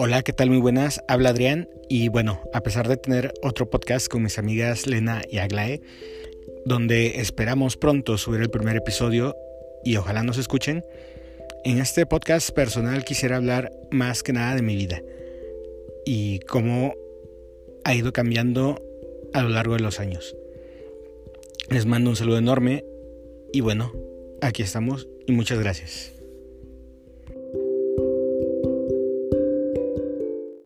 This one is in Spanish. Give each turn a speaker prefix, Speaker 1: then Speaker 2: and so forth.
Speaker 1: Hola, ¿qué tal? Muy buenas. Habla Adrián y bueno, a pesar de tener otro podcast con mis amigas Lena y Aglae, donde esperamos pronto subir el primer episodio y ojalá nos escuchen, en este podcast personal quisiera hablar más que nada de mi vida y cómo ha ido cambiando a lo largo de los años. Les mando un saludo enorme y bueno, aquí estamos y muchas gracias.